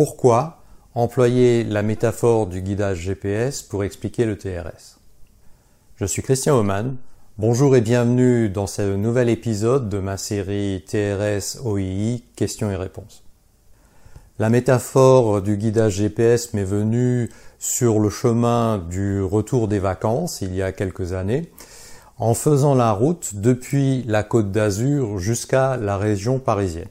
pourquoi employer la métaphore du guidage GPS pour expliquer le TRS Je suis Christian Oman. Bonjour et bienvenue dans ce nouvel épisode de ma série TRS OII questions et réponses. La métaphore du guidage GPS m'est venue sur le chemin du retour des vacances il y a quelques années en faisant la route depuis la côte d'Azur jusqu'à la région parisienne.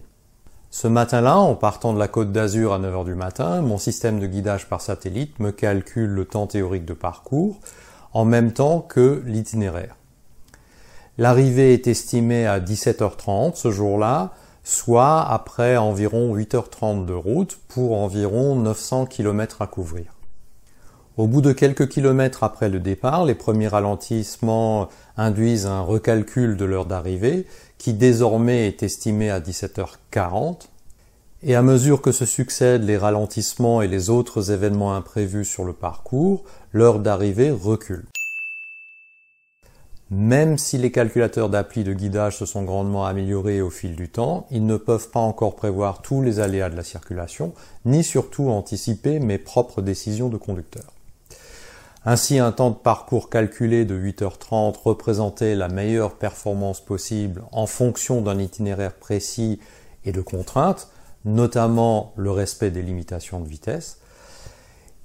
Ce matin-là, en partant de la côte d'Azur à 9h du matin, mon système de guidage par satellite me calcule le temps théorique de parcours en même temps que l'itinéraire. L'arrivée est estimée à 17h30 ce jour-là, soit après environ 8h30 de route pour environ 900 km à couvrir. Au bout de quelques kilomètres après le départ, les premiers ralentissements induisent un recalcul de l'heure d'arrivée qui désormais est estimé à 17h40. Et à mesure que se succèdent les ralentissements et les autres événements imprévus sur le parcours, l'heure d'arrivée recule. Même si les calculateurs d'appli de guidage se sont grandement améliorés au fil du temps, ils ne peuvent pas encore prévoir tous les aléas de la circulation, ni surtout anticiper mes propres décisions de conducteur. Ainsi, un temps de parcours calculé de 8h30 représentait la meilleure performance possible en fonction d'un itinéraire précis et de contraintes, notamment le respect des limitations de vitesse.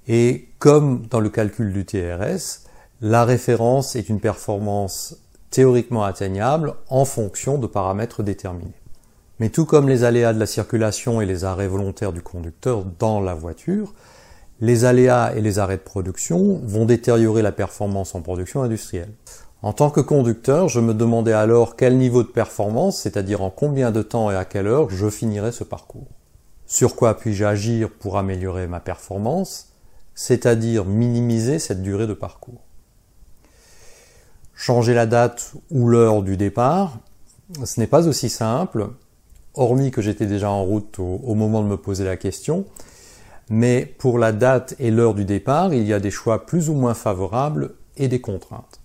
Et comme dans le calcul du TRS, la référence est une performance théoriquement atteignable en fonction de paramètres déterminés. Mais tout comme les aléas de la circulation et les arrêts volontaires du conducteur dans la voiture, les aléas et les arrêts de production vont détériorer la performance en production industrielle. En tant que conducteur, je me demandais alors quel niveau de performance, c'est-à-dire en combien de temps et à quelle heure je finirais ce parcours. Sur quoi puis-je agir pour améliorer ma performance, c'est-à-dire minimiser cette durée de parcours? Changer la date ou l'heure du départ, ce n'est pas aussi simple, hormis que j'étais déjà en route au, moment de me poser la question, mais pour la date et l'heure du départ, il y a des choix plus ou moins favorables et des contraintes.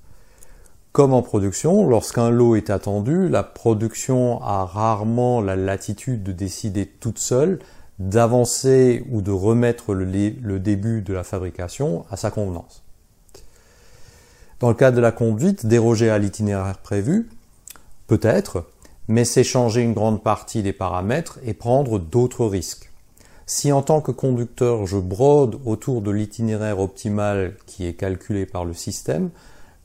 Comme en production, lorsqu'un lot est attendu, la production a rarement la latitude de décider toute seule d'avancer ou de remettre le, début de la fabrication à sa convenance. Dans le cas de la conduite, déroger à l'itinéraire prévu, peut-être, mais c'est changer une grande partie des paramètres et prendre d'autres risques. Si en tant que conducteur je brode autour de l'itinéraire optimal qui est calculé par le système,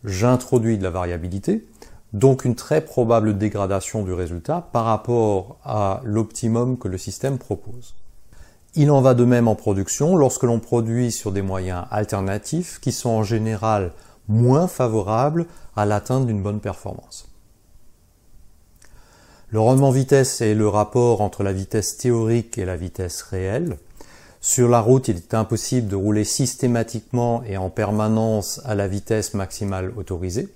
j'introduis de la variabilité, donc une très probable dégradation du résultat par rapport à l'optimum que le système propose. Il en va de même en production lorsque l'on produit sur des moyens alternatifs qui sont en général moins favorables à l'atteinte d'une bonne performance. Le rendement vitesse est le rapport entre la vitesse théorique et la vitesse réelle. Sur la route, il est impossible de rouler systématiquement et en permanence à la vitesse maximale autorisée.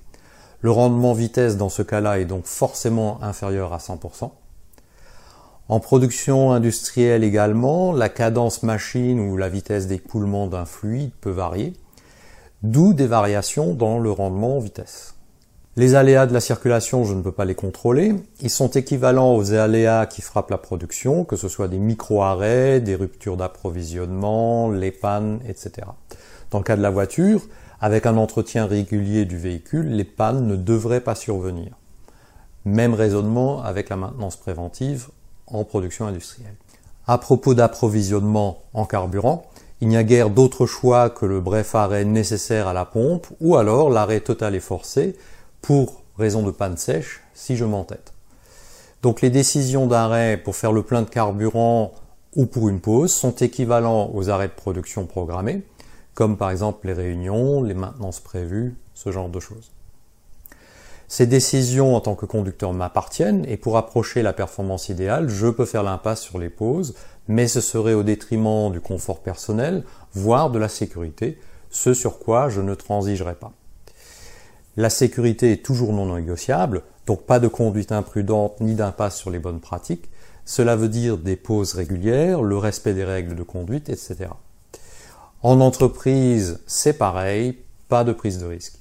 Le rendement vitesse dans ce cas-là est donc forcément inférieur à 100%. En production industrielle également, la cadence machine ou la vitesse d'écoulement d'un fluide peut varier, d'où des variations dans le rendement vitesse. Les aléas de la circulation, je ne peux pas les contrôler. Ils sont équivalents aux aléas qui frappent la production, que ce soit des micro-arrêts, des ruptures d'approvisionnement, les pannes, etc. Dans le cas de la voiture, avec un entretien régulier du véhicule, les pannes ne devraient pas survenir. Même raisonnement avec la maintenance préventive en production industrielle. À propos d'approvisionnement en carburant, il n'y a guère d'autre choix que le bref arrêt nécessaire à la pompe ou alors l'arrêt total et forcé pour raison de panne sèche si je m'entête. Donc les décisions d'arrêt pour faire le plein de carburant ou pour une pause sont équivalents aux arrêts de production programmés, comme par exemple les réunions, les maintenances prévues, ce genre de choses. Ces décisions en tant que conducteur m'appartiennent et pour approcher la performance idéale, je peux faire l'impasse sur les pauses, mais ce serait au détriment du confort personnel, voire de la sécurité, ce sur quoi je ne transigerai pas. La sécurité est toujours non négociable, donc pas de conduite imprudente ni d'impasse sur les bonnes pratiques. Cela veut dire des pauses régulières, le respect des règles de conduite, etc. En entreprise, c'est pareil, pas de prise de risque.